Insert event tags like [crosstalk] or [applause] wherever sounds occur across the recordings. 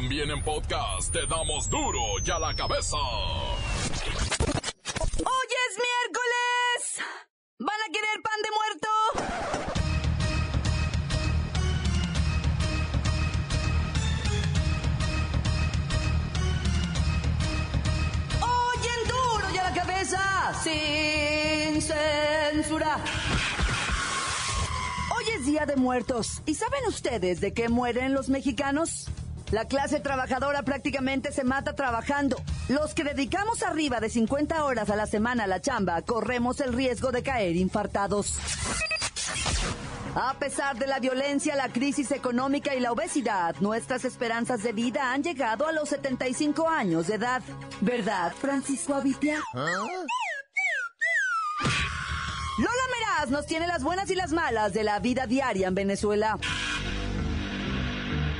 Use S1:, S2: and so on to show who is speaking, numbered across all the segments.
S1: También en podcast te damos duro y a la cabeza.
S2: ¡Hoy es miércoles! ¿Van a querer pan de muerto? ¡Hoy en duro y a la cabeza! Sin censura. Hoy es Día de Muertos. ¿Y saben ustedes de qué mueren los mexicanos? La clase trabajadora prácticamente se mata trabajando. Los que dedicamos arriba de 50 horas a la semana a la chamba corremos el riesgo de caer infartados. A pesar de la violencia, la crisis económica y la obesidad, nuestras esperanzas de vida han llegado a los 75 años de edad. ¿Verdad, Francisco Avitia? Lola Meraz nos tiene las buenas y las malas de la vida diaria en Venezuela.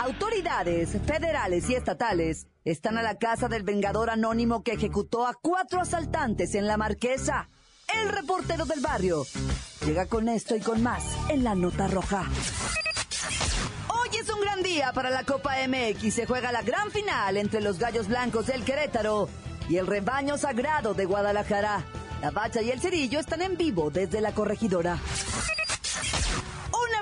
S2: Autoridades federales y estatales están a la casa del vengador anónimo que ejecutó a cuatro asaltantes en la Marquesa. El reportero del barrio llega con esto y con más en la nota roja. Hoy es un gran día para la Copa MX. Se juega la gran final entre los Gallos Blancos del Querétaro y el rebaño sagrado de Guadalajara. La Bacha y el Cerillo están en vivo desde la corregidora.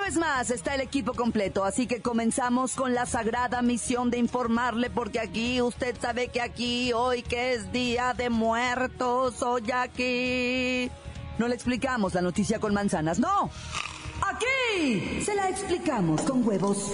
S2: Vez más está el equipo completo, así que comenzamos con la sagrada misión de informarle, porque aquí usted sabe que aquí, hoy que es Día de Muertos, hoy aquí. No le explicamos la noticia con manzanas, no. Aquí se la explicamos con huevos.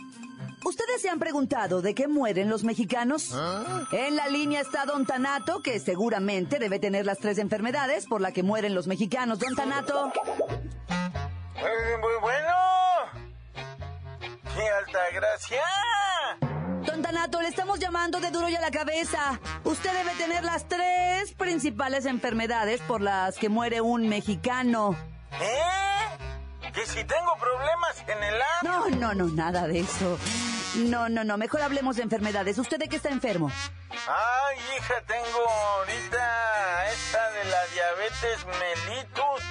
S2: ¿Ustedes se han preguntado de qué mueren los mexicanos? En la línea está Don Tanato, que seguramente debe tener las tres enfermedades por las que mueren los mexicanos. Don Tanato.
S3: Eh, Muy bueno. ¡Qué alta gracia!
S2: Don Tanato, le estamos llamando de duro y a la cabeza. Usted debe tener las tres principales enfermedades por las que muere un mexicano.
S3: ¿Eh? Que si tengo problemas en el ano.
S2: No, no, no, nada de eso. No, no, no, mejor hablemos de enfermedades. ¿Usted de qué está enfermo?
S3: Ay, hija, tengo ahorita esta de la diabetes mellitus.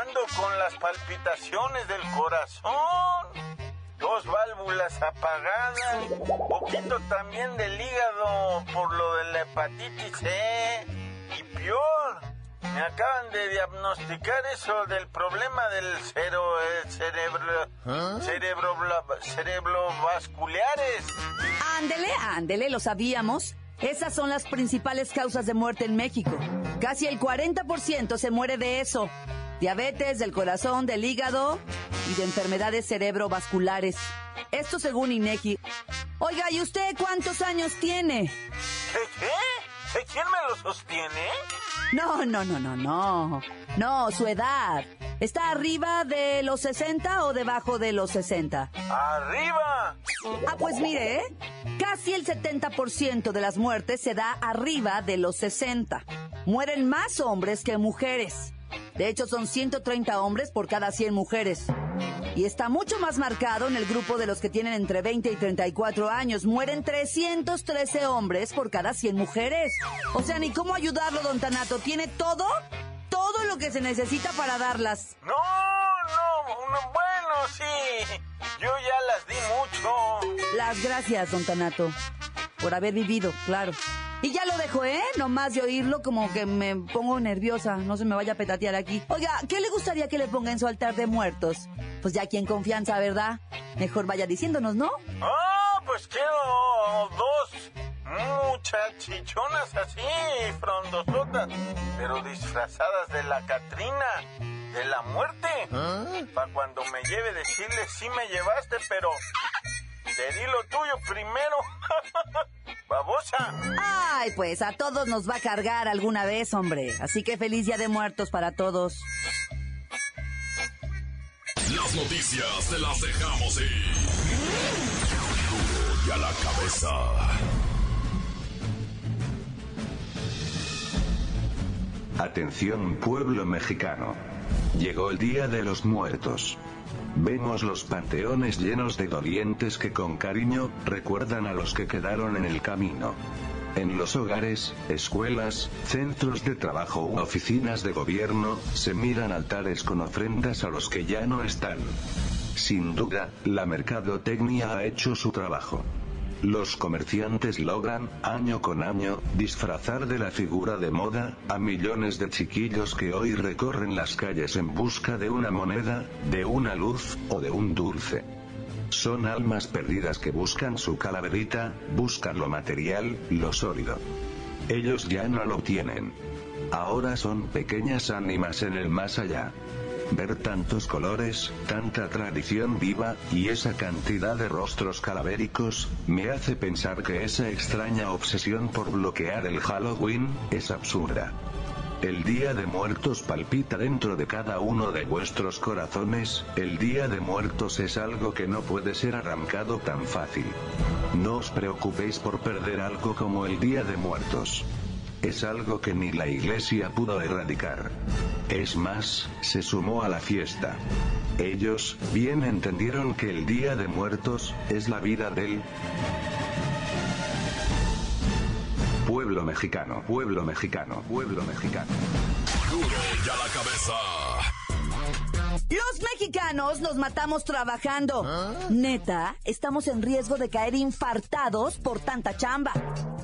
S3: Ando con las palpitaciones del corazón. Dos válvulas apagadas. Poquito también del hígado por lo de la hepatitis C. Y peor, me acaban de diagnosticar eso del problema del cero, eh, cerebro, cerebro, cerebrovasculares.
S2: Ándele, ándele, lo sabíamos. Esas son las principales causas de muerte en México. Casi el 40% se muere de eso. Diabetes, del corazón, del hígado y de enfermedades cerebrovasculares. Esto según INEGI. Oiga, ¿y usted cuántos años tiene?
S3: ¿Qué, qué? ¿Quién me lo sostiene?
S2: No, no, no, no, no. No, su edad. ¿Está arriba de los 60 o debajo de los 60?
S3: ¡Arriba!
S2: Ah, pues mire, ¿eh? casi el 70% de las muertes se da arriba de los 60. Mueren más hombres que mujeres. De hecho, son 130 hombres por cada 100 mujeres. Y está mucho más marcado en el grupo de los que tienen entre 20 y 34 años. Mueren 313 hombres por cada 100 mujeres. O sea, ni cómo ayudarlo, don Tanato. Tiene todo, todo lo que se necesita para darlas.
S3: No, no, no, bueno, sí. Yo ya las di mucho.
S2: Las gracias, don Tanato, por haber vivido, claro. Y ya lo dejo, ¿eh? Nomás de oírlo como que me pongo nerviosa, no se me vaya a petatear aquí. Oiga, ¿qué le gustaría que le ponga en su altar de muertos? Pues ya aquí en confianza, ¿verdad? Mejor vaya diciéndonos, ¿no?
S3: Ah, pues quiero dos muchachichonas así, frondosotas, pero disfrazadas de la Catrina, de la muerte. Para cuando me lleve decirle sí me llevaste, pero te di lo tuyo primero. [laughs] Babosa.
S2: Ay, pues a todos nos va a cargar alguna vez, hombre. Así que feliz día de muertos para todos.
S1: Las noticias te las dejamos ir. Y a la cabeza.
S4: Atención pueblo mexicano. Llegó el Día de los Muertos. Vemos los panteones llenos de dolientes que con cariño recuerdan a los que quedaron en el camino. En los hogares, escuelas, centros de trabajo u oficinas de gobierno, se miran altares con ofrendas a los que ya no están. Sin duda, la mercadotecnia ha hecho su trabajo. Los comerciantes logran, año con año, disfrazar de la figura de moda, a millones de chiquillos que hoy recorren las calles en busca de una moneda, de una luz, o de un dulce. Son almas perdidas que buscan su calaverita, buscan lo material, lo sólido. Ellos ya no lo tienen. Ahora son pequeñas ánimas en el más allá. Ver tantos colores, tanta tradición viva, y esa cantidad de rostros calavéricos, me hace pensar que esa extraña obsesión por bloquear el Halloween, es absurda. El Día de Muertos palpita dentro de cada uno de vuestros corazones, el Día de Muertos es algo que no puede ser arrancado tan fácil. No os preocupéis por perder algo como el Día de Muertos. Es algo que ni la iglesia pudo erradicar. Es más, se sumó a la fiesta. Ellos, bien entendieron que el Día de Muertos, es la vida del pueblo mexicano, pueblo mexicano, pueblo mexicano.
S1: Duro ya la cabeza.
S2: Los mexicanos nos matamos trabajando. Neta, estamos en riesgo de caer infartados por tanta chamba.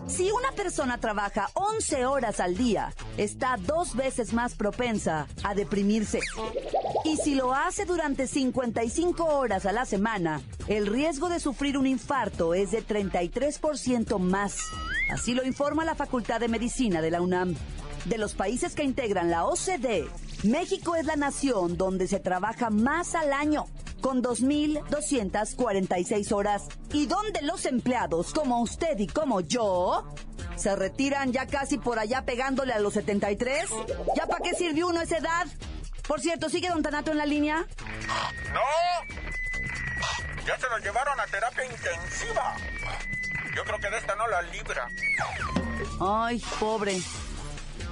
S2: Si una persona trabaja 11 horas al día, está dos veces más propensa a deprimirse. Y si lo hace durante 55 horas a la semana, el riesgo de sufrir un infarto es de 33% más. Así lo informa la Facultad de Medicina de la UNAM. De los países que integran la OCDE, México es la nación donde se trabaja más al año, con 2.246 horas, y donde los empleados como usted y como yo se retiran ya casi por allá pegándole a los 73. ¿Ya para qué sirvió uno esa edad? Por cierto, ¿sigue Don Tanato en la línea?
S5: ¡No! Ya se lo llevaron a terapia intensiva. Yo creo que de esta no la libra.
S2: Ay, pobre.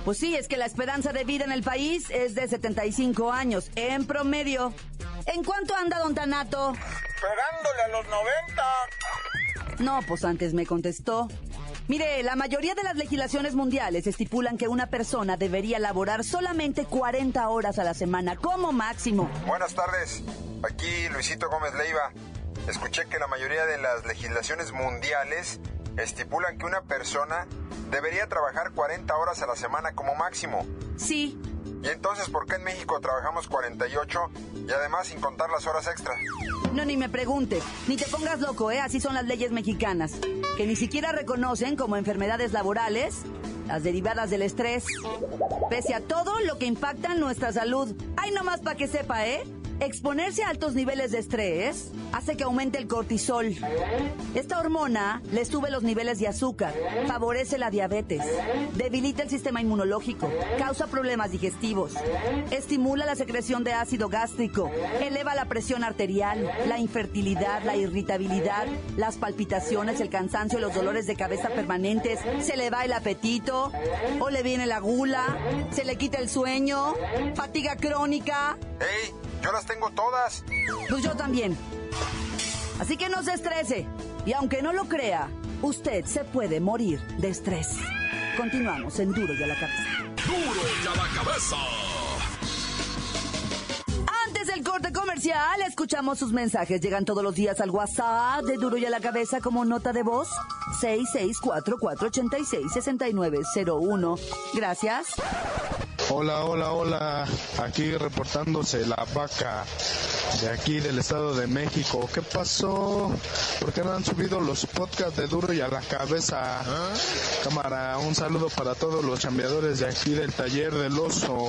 S2: Pues sí, es que la esperanza de vida en el país es de 75 años, en promedio. ¿En cuánto anda Don Tanato?
S5: Pegándole a los 90.
S2: No, pues antes me contestó. Mire, la mayoría de las legislaciones mundiales estipulan que una persona debería laborar solamente 40 horas a la semana, como máximo.
S6: Buenas tardes, aquí Luisito Gómez Leiva. Escuché que la mayoría de las legislaciones mundiales estipulan que una persona debería trabajar 40 horas a la semana como máximo.
S2: Sí,
S6: ¿Y entonces por qué en México trabajamos 48 y además sin contar las horas extra?
S2: no ni me preguntes, ni te pongas loco, ¿eh? Así son las leyes mexicanas, que ni siquiera reconocen como enfermedades laborales las derivadas del estrés, pese a todo lo que impacta en nuestra salud. Ay, nomás para que sepa, ¿eh? Exponerse a altos niveles de estrés hace que aumente el cortisol. Esta hormona le sube los niveles de azúcar, favorece la diabetes, debilita el sistema inmunológico, causa problemas digestivos, estimula la secreción de ácido gástrico, eleva la presión arterial, la infertilidad, la irritabilidad, las palpitaciones, el cansancio, los dolores de cabeza permanentes, se le va el apetito, o le viene la gula, se le quita el sueño, fatiga crónica.
S6: Yo las tengo todas.
S2: Pues yo también. Así que no se estrese. Y aunque no lo crea, usted se puede morir de estrés. Continuamos en Duro y a la cabeza.
S1: Duro ya la cabeza.
S2: Antes del corte comercial, escuchamos sus mensajes. Llegan todos los días al WhatsApp de Duro y a la cabeza como nota de voz. 664-486-6901. Gracias.
S7: Hola, hola, hola. Aquí reportándose la vaca de aquí del Estado de México. ¿Qué pasó? ¿Por qué no han subido los podcasts de Duro y a la cabeza? Cámara, un saludo para todos los chambeadores de aquí del taller del oso.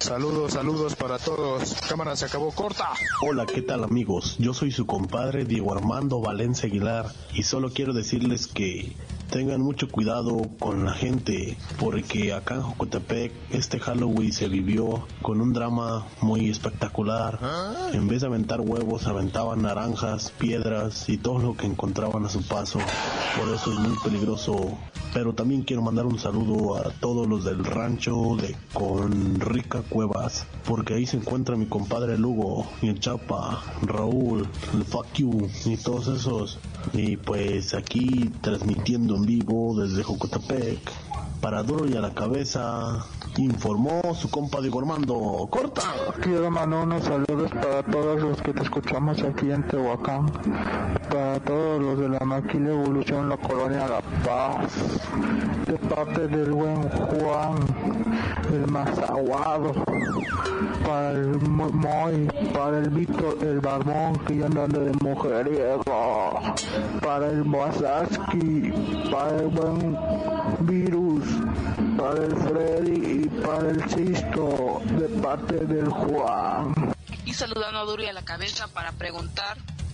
S7: Saludos, saludos para todos. Cámara, se acabó corta.
S8: Hola, ¿qué tal amigos? Yo soy su compadre Diego Armando Valencia Aguilar y solo quiero decirles que tengan mucho cuidado con la gente, porque acá en Jocotepec este Halloween se vivió con un drama muy espectacular. En vez de aventar huevos, aventaban naranjas, piedras y todo lo que encontraban a su paso. Por eso es muy peligroso. Pero también quiero mandar un saludo a todos los del rancho de Conrica Cuevas, porque ahí se encuentra mi compadre Lugo, y el Chapa, Raúl, el Fuck You y todos esos. Y pues aquí transmitiendo en vivo desde Jocotepec para duro y a la cabeza, informó su compa Diego Armando. ¡Corta!
S9: Quiero mandar unos saludos para todos los que te escuchamos aquí en Tehuacán, para todos los de la Maquila Evolución, la colonia La Paz, de parte del buen Juan, el Mazaguado, para el Moy, para el Víctor, el Barbón, que ya andan de mujeriego, para el Wasaski, para el buen Virus, para el Freddy y para el Sisto de parte del Juan.
S10: Y saludando a Duro y a la cabeza para preguntar,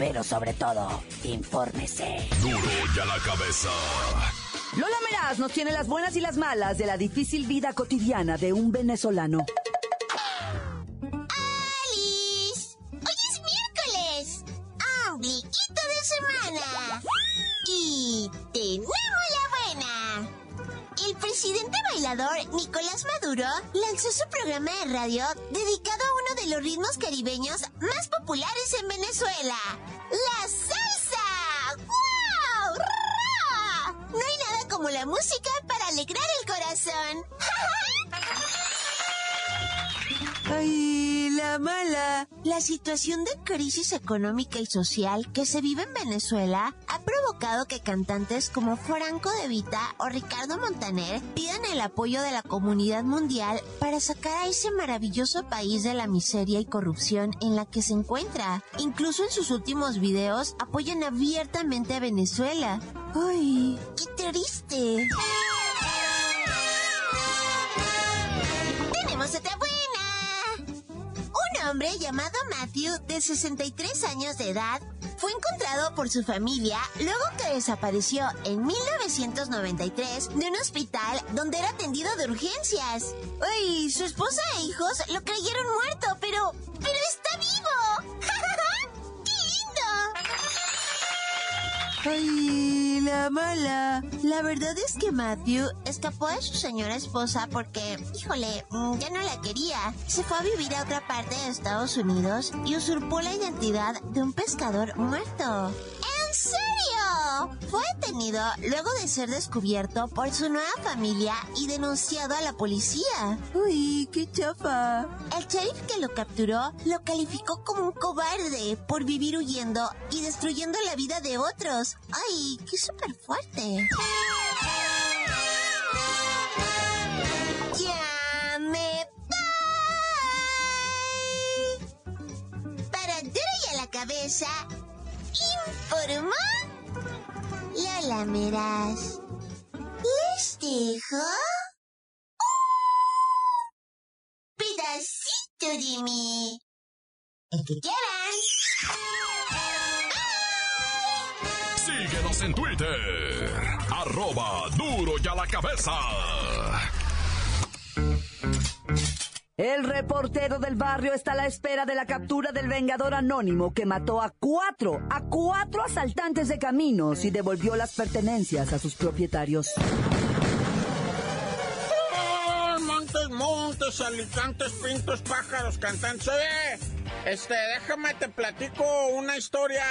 S2: Pero sobre todo, infórmese.
S1: Duro y a la cabeza.
S2: Lola Meraz nos tiene las buenas y las malas de la difícil vida cotidiana de un venezolano.
S11: ¡Alice! ¡Hoy es miércoles! ¡Ombliguito de semana! Y tenemos la buena. El presidente bailador Nicolás Maduro lanzó su programa de radio dedicado los ritmos caribeños más populares en Venezuela, la salsa. ¡Wow! ¡Ra! No hay nada como la música para alegrar el corazón.
S2: ¡Ay, la mala!
S11: La situación de crisis económica y social que se vive en Venezuela ha provocado que cantantes como Franco De Vita o Ricardo Montaner pidan el apoyo de la comunidad mundial para sacar a ese maravilloso país de la miseria y corrupción en la que se encuentra. Incluso en sus últimos videos apoyan abiertamente a Venezuela. ¡Ay, qué triste! Hombre llamado Matthew, de 63 años de edad, fue encontrado por su familia luego que desapareció en 1993 de un hospital donde era atendido de urgencias. ¡Ay! Su esposa e hijos lo creyeron muerto, pero... ¡pero está vivo! [laughs]
S2: ¡Ay, la mala!
S11: La verdad es que Matthew escapó de su señora esposa porque, híjole, mm, ya no la quería. Se fue a vivir a otra parte de Estados Unidos y usurpó la identidad de un pescador muerto. ¿En serio? Fue detenido luego de ser descubierto por su nueva familia y denunciado a la policía.
S2: ¡Uy, qué chafa!
S11: El sheriff que lo capturó lo calificó como un cobarde por vivir huyendo y destruyendo la vida de otros. ¡Ay, qué súper fuerte! ¡Ya me voy! Para duro y a la cabeza, informó Lola Meraz. Les dejo un pedacito de mí. El que quieran.
S1: Síguenos en Twitter. Arroba duro y a la cabeza.
S2: El reportero del barrio está a la espera de la captura del vengador anónimo que mató a cuatro, a cuatro asaltantes de caminos y devolvió las pertenencias a sus propietarios.
S5: Montes, montes, alicantes, pintos, pájaros, cantantes. Oye, este, déjame te platico una historia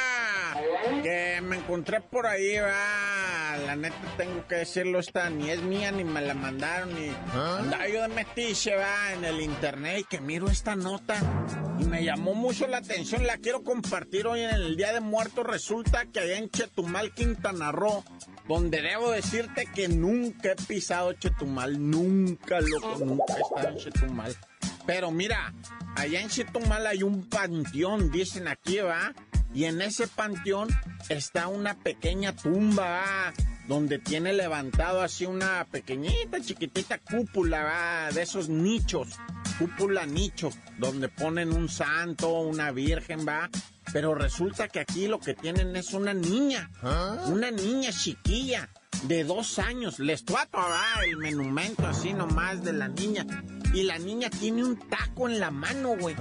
S5: que me encontré por ahí, va. La neta tengo que decirlo, esta ni es mía ni me la mandaron ni andaba yo de metiche, va, en el internet y que miro esta nota y me llamó mucho la atención, la quiero compartir hoy en el Día de Muertos. Resulta que allá en Chetumal, Quintana Roo,
S3: donde debo decirte que nunca he pisado Chetumal, nunca, loco, nunca he estado en Chetumal. Pero mira, allá en Chetumal hay un panteón, dicen aquí, ¿va? Y en ese panteón está una pequeña tumba, ¿va? Donde tiene levantado así una pequeñita, chiquitita cúpula, ¿va? de esos nichos, cúpula nicho, donde ponen un santo, una virgen, va. Pero resulta que aquí lo que tienen es una niña, una niña chiquilla de dos años. Les trato a el menumento así nomás de la niña. Y la niña tiene un taco en la mano, güey.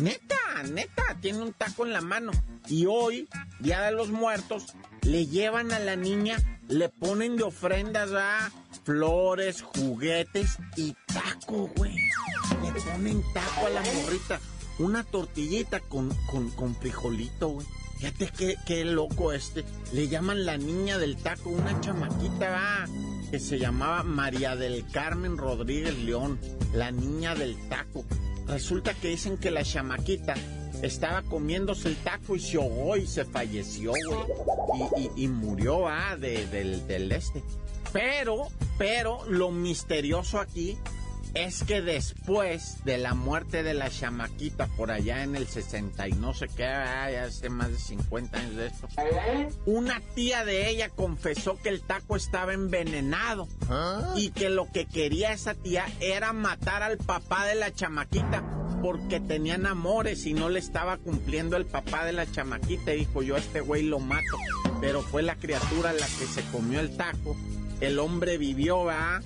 S3: Neta, neta, tiene un taco en la mano. Y hoy, Día de los Muertos, le llevan a la niña, le ponen de ofrendas, a flores, juguetes y taco, güey. Le ponen taco a la morrita. Una tortillita con, con, con frijolito, güey. Fíjate qué, qué loco este. Le llaman la niña del taco, una chamaquita, va, que se llamaba María del Carmen Rodríguez León, la niña del taco. Resulta que dicen que la chamaquita estaba comiéndose el taco y se ahogó y se falleció, güey. Y, murió, ah, del, del este. Pero, pero, lo misterioso aquí es que después de la muerte de la chamaquita por allá en el 60 y no sé qué, hace más de 50 años de esto, una tía de ella confesó que el taco estaba envenenado y que lo que quería esa tía era matar al papá de la chamaquita porque tenían amores y no le estaba cumpliendo el papá de la chamaquita. Y dijo, yo a este güey lo mato. Pero fue la criatura la que se comió el taco. El hombre vivió, ¿va?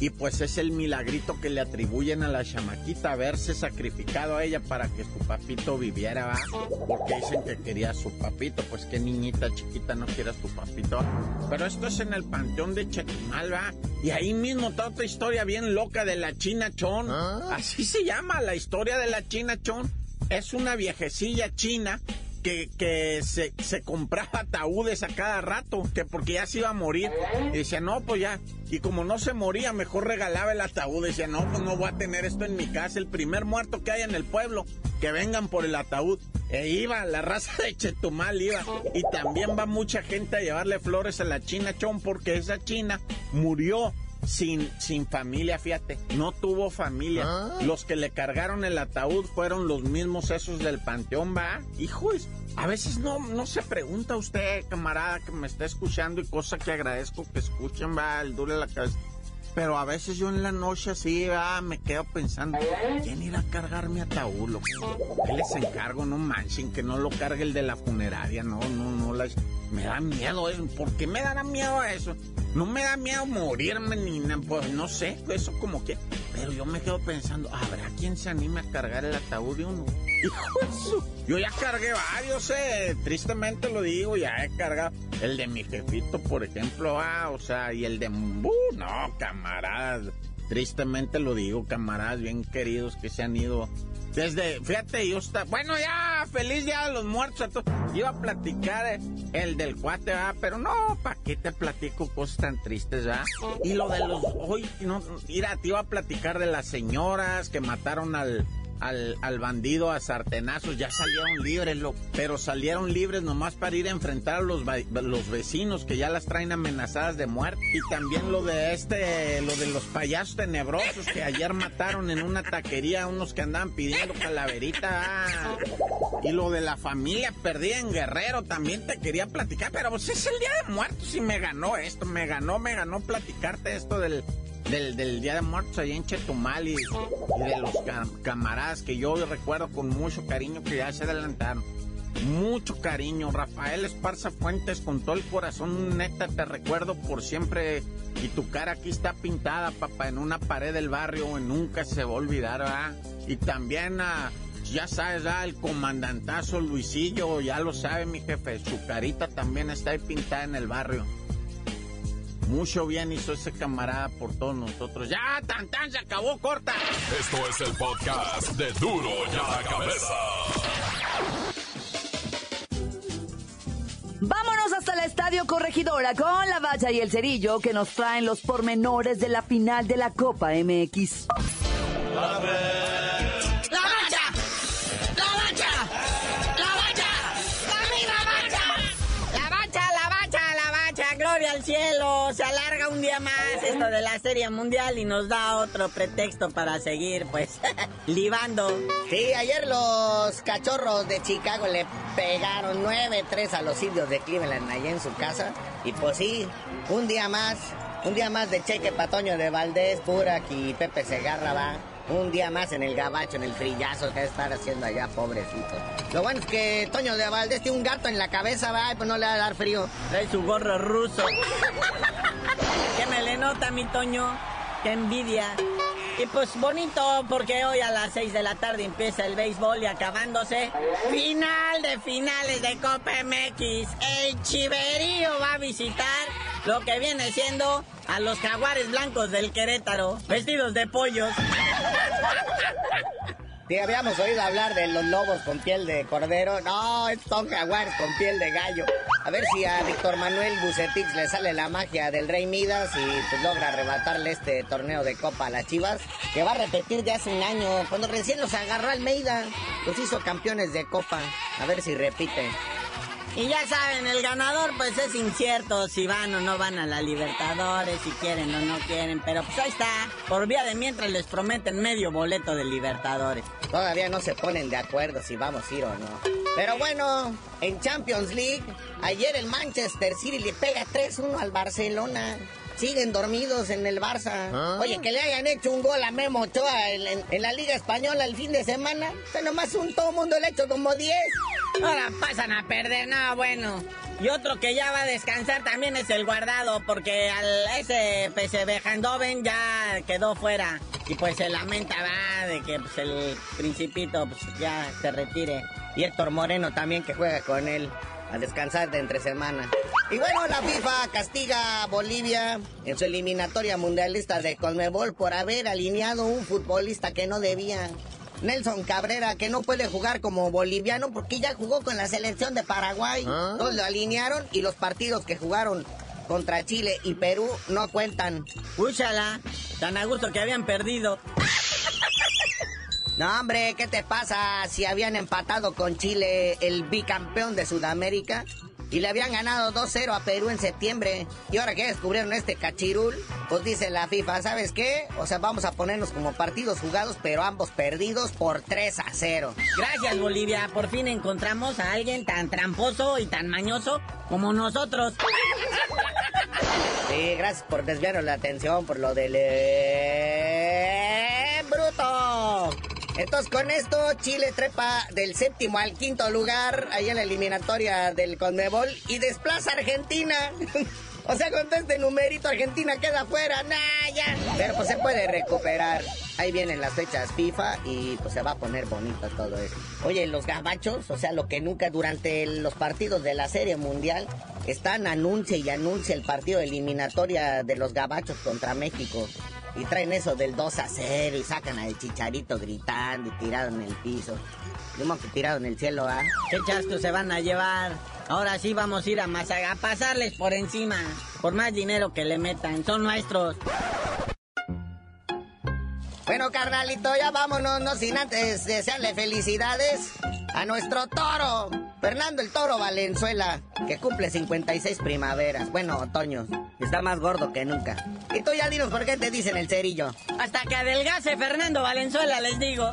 S3: Y pues es el milagrito que le atribuyen a la chamaquita haberse sacrificado a ella para que su papito viviera, ¿va? Porque dicen que quería a su papito, pues qué niñita chiquita no quiere a su papito. Pero esto es en el panteón de Chetumal, ¿va? Y ahí mismo está otra historia bien loca de la China Chon. ¿Ah? Así se llama la historia de la China Chon. Es una viejecilla china que, se, se, compraba ataúdes a cada rato, que porque ya se iba a morir. Y decía, no, pues ya. Y como no se moría, mejor regalaba el ataúd. Decía, no, pues no voy a tener esto en mi casa. El primer muerto que haya en el pueblo, que vengan por el ataúd. E iba, la raza de Chetumal iba. Y también va mucha gente a llevarle flores a la China Chon, porque esa China murió sin, sin familia, fíjate. No tuvo familia. Ah. Los que le cargaron el ataúd fueron los mismos esos del panteón, va. Hijos, a veces no, no se pregunta usted, camarada, que me está escuchando y cosa que agradezco que escuchen, va, el dure la cabeza. Pero a veces yo en la noche así, va, me quedo pensando, ¿quién irá a cargar mi ataúd? ¿Qué les encargo? No manchen, que no lo cargue el de la funeraria, no, no, no, me da miedo eso. ¿Por qué me dará miedo eso? No me da miedo morirme ni nada, pues no sé, eso como que. Pero yo me quedo pensando, ¿habrá quien se anime a cargar el ataúd de uno? Yo ya cargué varios, eh. Tristemente lo digo, ya he cargado. El de mi jefito, por ejemplo, ah, o sea, y el de. Uh, no, camaradas. Tristemente lo digo, camaradas bien queridos que se han ido desde, fíjate, yo está, bueno, ya, feliz día de los muertos. Iba a platicar eh, el del cuate, ¿verdad? Pero no, ¿para qué te platico cosas tan tristes, ¿verdad? Y lo de los, hoy, no, mira, te iba a platicar de las señoras que mataron al, al, al, bandido a sartenazos, ya salieron libres, lo, pero salieron libres nomás para ir a enfrentar a los, los vecinos que ya las traen amenazadas de muerte. Y también lo de este, lo de los payasos tenebrosos que ayer mataron en una taquería a unos que andaban pidiendo calaverita. Y lo de la familia perdida en Guerrero también te quería platicar, pero pues es el día de muertos y me ganó esto, me ganó, me ganó platicarte esto del, del, Día de Muertos allá en Chetumal y, de los camaradas que yo recuerdo con mucho cariño que ya se adelantaron. Mucho cariño, Rafael Esparza Fuentes, con todo el corazón, neta, te recuerdo por siempre. Y tu cara aquí está pintada, papá, en una pared del barrio, nunca se va a olvidar, ¿verdad? Y también ya sabes, el comandantazo Luisillo, ya lo sabe mi jefe, su carita también está ahí pintada en el barrio. Mucho bien hizo ese camarada por todos nosotros. Ya, tan tan, se acabó, corta.
S1: Esto es el podcast de Duro ya la cabeza.
S2: Vámonos hasta el Estadio Corregidora con la valla y el cerillo que nos traen los pormenores de la final de la Copa MX.
S12: La cielo, se alarga un día más esto de la Serie Mundial y nos da otro pretexto para seguir, pues, [laughs] libando.
S13: Sí, ayer los cachorros de Chicago le pegaron 9-3 a los indios de Cleveland allá en su casa. Y pues sí, un día más, un día más de cheque patoño de Valdés, Purak y Pepe Segarra va. Un día más en el gabacho, en el frillazo que estar haciendo allá, pobrecito. Lo bueno es que Toño de Valdés tiene un gato en la cabeza, va, pues no le va a dar frío.
S12: Trae su gorro ruso. [laughs] ¿Qué me le nota, mi Toño? ¡Qué envidia! Y pues bonito, porque hoy a las 6 de la tarde empieza el béisbol y acabándose. Final de finales de Copa MX. El Chiverío va a visitar lo que viene siendo a los jaguares blancos del Querétaro, vestidos de pollos.
S13: Sí, habíamos oído hablar de los lobos con piel de cordero. No, son jaguares con piel de gallo. A ver si a Víctor Manuel Bucetix le sale la magia del Rey Midas y pues logra arrebatarle este torneo de Copa a las Chivas, que va a repetir de hace un año, cuando recién los agarró Almeida. Los hizo campeones de Copa. A ver si repite.
S12: Y ya saben, el ganador pues es incierto si van o no van a la Libertadores, si quieren o no quieren, pero pues ahí está, por vía de mientras les prometen medio boleto de Libertadores.
S13: Todavía no se ponen de acuerdo si vamos a ir o no. Pero bueno, en Champions League, ayer el Manchester City le pega 3-1 al Barcelona. Siguen dormidos en el Barça. Oye, que le hayan hecho un gol a Memo Ochoa en, en- en la Liga Española el fin de semana. Que nomás un todo mundo le ha hecho como 10.
S12: Ahora pasan a perder, no, bueno. Y otro que ya va a descansar también es el guardado, porque al ese PSV Eindhoven ya quedó fuera. Y pues se lamenta, va, de que pues, el principito pues, ya se retire.
S13: Y Héctor Moreno también que juega con él a descansar de entre semana. Y bueno, la FIFA castiga a Bolivia en su eliminatoria mundialista de Conmebol por haber alineado un futbolista que no debía. Nelson Cabrera, que no puede jugar como boliviano porque ya jugó con la selección de Paraguay. Entonces lo alinearon y los partidos que jugaron contra Chile y Perú no cuentan.
S12: Úchala, tan a gusto que habían perdido.
S13: No, hombre, ¿qué te pasa si habían empatado con Chile, el bicampeón de Sudamérica? Y le habían ganado 2-0 a Perú en septiembre. Y ahora que descubrieron este cachirul, pues dice la FIFA, ¿sabes qué? O sea, vamos a ponernos como partidos jugados, pero ambos perdidos por 3 a 0.
S12: Gracias, Bolivia. Por fin encontramos a alguien tan tramposo y tan mañoso como nosotros.
S13: Sí, gracias por desviarnos la atención por lo del... Entonces con esto Chile trepa del séptimo al quinto lugar ahí en la eliminatoria del Conmebol y desplaza a Argentina. [laughs] o sea, con este numerito Argentina queda fuera. Nah, ya. Pero pues se puede recuperar. Ahí vienen las fechas FIFA y pues se va a poner bonito todo eso. Oye, los gabachos, o sea, lo que nunca durante los partidos de la Serie Mundial están anuncia y anuncia el partido de eliminatoria de los gabachos contra México. Y traen eso del 2 a 0 y sacan al chicharito gritando y tirado en el piso. Dimos que tirado en el cielo, ¿ah?
S12: ¿Qué chasco se van a llevar? Ahora sí vamos a ir a Mazaga a pasarles por encima. Por más dinero que le metan, son nuestros.
S13: Bueno, carnalito, ya vámonos, no sin antes desearle felicidades a nuestro toro, Fernando el Toro Valenzuela, que cumple 56 primaveras, bueno, otoños, está más gordo que nunca. Y tú ya dinos por qué te dicen el cerillo.
S12: Hasta que adelgace Fernando Valenzuela, les digo.